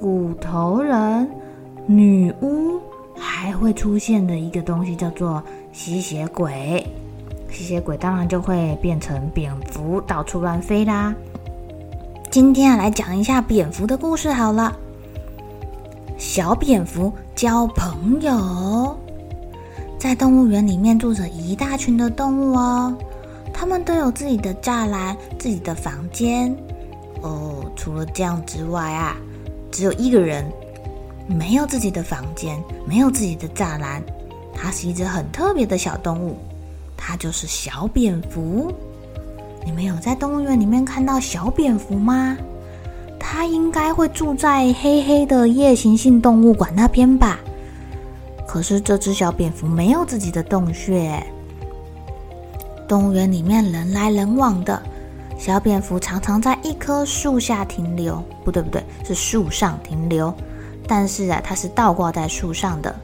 骨头人、女巫，还会出现的一个东西叫做吸血鬼。吸血鬼当然就会变成蝙蝠，到处乱飞啦。今天啊，来讲一下蝙蝠的故事好了。小蝙蝠交朋友，在动物园里面住着一大群的动物哦，他们都有自己的栅栏、自己的房间。哦，除了这样之外啊。只有一个人没有自己的房间，没有自己的栅栏。它是一只很特别的小动物，它就是小蝙蝠。你们有在动物园里面看到小蝙蝠吗？它应该会住在黑黑的夜行性动物馆那边吧？可是这只小蝙蝠没有自己的洞穴。动物园里面人来人往的。小蝙蝠常常在一棵树下停留，不对不对，是树上停留。但是啊，它是倒挂在树上的。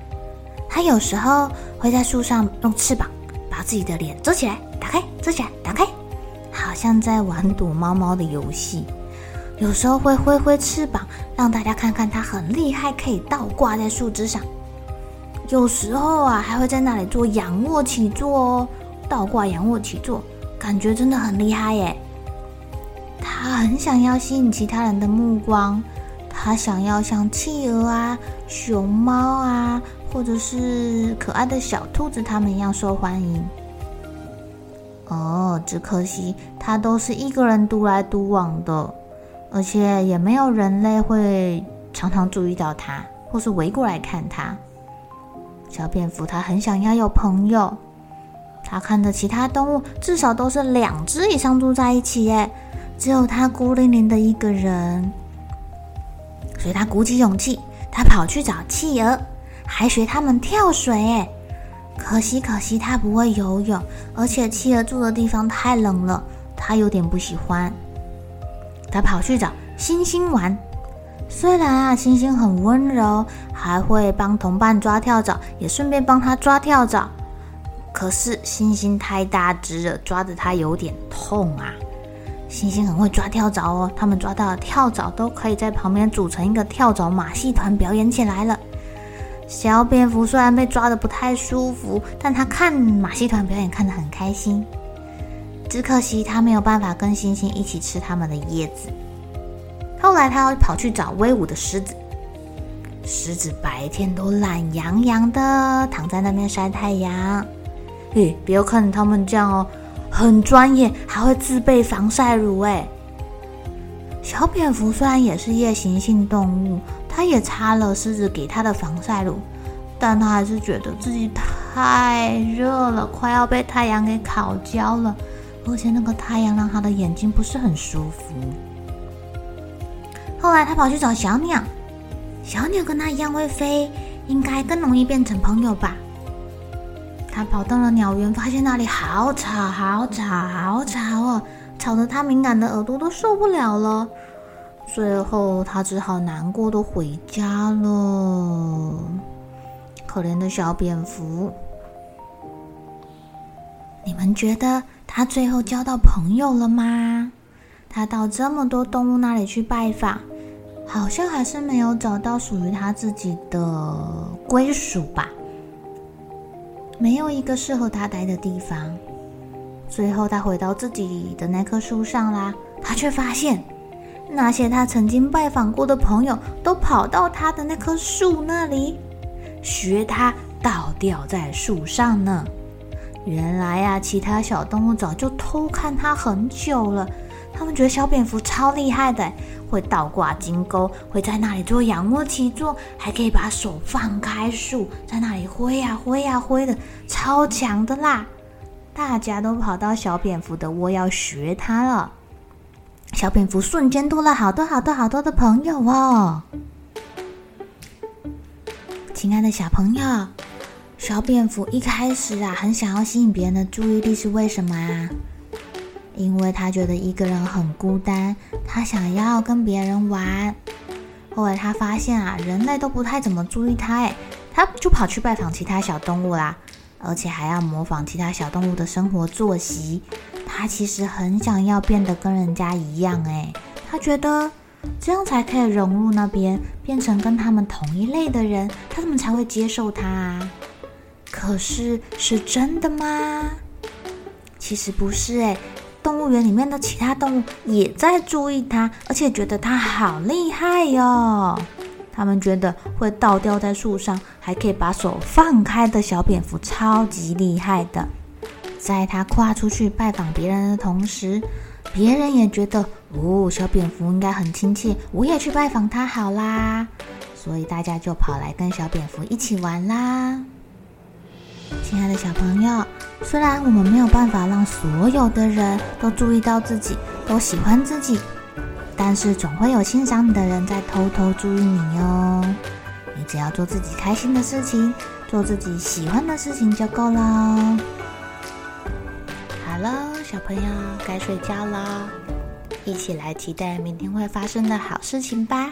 它有时候会在树上用翅膀把自己的脸遮起来，打开，遮起来，打开，好像在玩躲猫猫的游戏。有时候会挥挥翅膀，让大家看看它很厉害，可以倒挂在树枝上。有时候啊，还会在那里做仰卧起坐哦，倒挂仰卧起坐，感觉真的很厉害耶。他很想要吸引其他人的目光，他想要像企鹅啊、熊猫啊，或者是可爱的小兔子他们一样受欢迎。哦，只可惜他都是一个人独来独往的，而且也没有人类会常常注意到他，或是围过来看他。小蝙蝠他很想要有朋友，他看着其他动物至少都是两只以上住在一起耶。只有他孤零零的一个人，所以他鼓起勇气，他跑去找企鹅，还学他们跳水。可惜可惜他不会游泳，而且企鹅住的地方太冷了，他有点不喜欢。他跑去找星星玩，虽然啊，星星很温柔，还会帮同伴抓跳蚤，也顺便帮他抓跳蚤。可是星星太大只了，抓着他有点痛啊。星星很会抓跳蚤哦，他们抓到的跳蚤都可以在旁边组成一个跳蚤马戏团表演起来了。小蝙蝠虽然被抓得不太舒服，但他看马戏团表演看得很开心。只可惜他没有办法跟星星一起吃他们的叶子。后来他又跑去找威武的狮子，狮子白天都懒洋洋的躺在那边晒太阳。嘿，不要看他们这样哦。很专业，还会自备防晒乳诶。小蝙蝠虽然也是夜行性动物，它也擦了狮子给它的防晒乳，但它还是觉得自己太热了，快要被太阳给烤焦了，而且那个太阳让它的眼睛不是很舒服。后来它跑去找小鸟，小鸟跟它一样会飞，应该更容易变成朋友吧。他跑到了鸟园，发现那里好吵，好吵，好吵哦，吵得他敏感的耳朵都受不了了。最后，他只好难过的回家了。可怜的小蝙蝠，你们觉得他最后交到朋友了吗？他到这么多动物那里去拜访，好像还是没有找到属于他自己的归属吧。没有一个适合他待的地方。最后，他回到自己的那棵树上啦。他却发现，那些他曾经拜访过的朋友都跑到他的那棵树那里，学他倒吊在树上呢。原来呀，其他小动物早就偷看他很久了。他们觉得小蝙蝠超厉害的，会倒挂金钩，会在那里做仰卧起坐，还可以把手放开树，在那里挥呀挥呀挥的，超强的啦！大家都跑到小蝙蝠的窝要学它了。小蝙蝠瞬间多了好多好多好多的朋友哦！亲爱的小朋友，小蝙蝠一开始啊，很想要吸引别人的注意力，是为什么啊？因为他觉得一个人很孤单，他想要跟别人玩。后来他发现啊，人类都不太怎么注意他，哎，他就跑去拜访其他小动物啦，而且还要模仿其他小动物的生活作息。他其实很想要变得跟人家一样，哎，他觉得这样才可以融入那边，变成跟他们同一类的人，他们才会接受他啊。可是是真的吗？其实不是，哎。动物园里面的其他动物也在注意它，而且觉得它好厉害哟。他们觉得会倒吊在树上，还可以把手放开的小蝙蝠超级厉害的。在它跨出去拜访别人的同时，别人也觉得哦，小蝙蝠应该很亲切，我也去拜访它好啦。所以大家就跑来跟小蝙蝠一起玩啦。亲爱的小朋友，虽然我们没有办法让所有的人都注意到自己，都喜欢自己，但是总会有欣赏你的人在偷偷注意你哟。你只要做自己开心的事情，做自己喜欢的事情就够了。好了，小朋友该睡觉了，一起来期待明天会发生的好事情吧。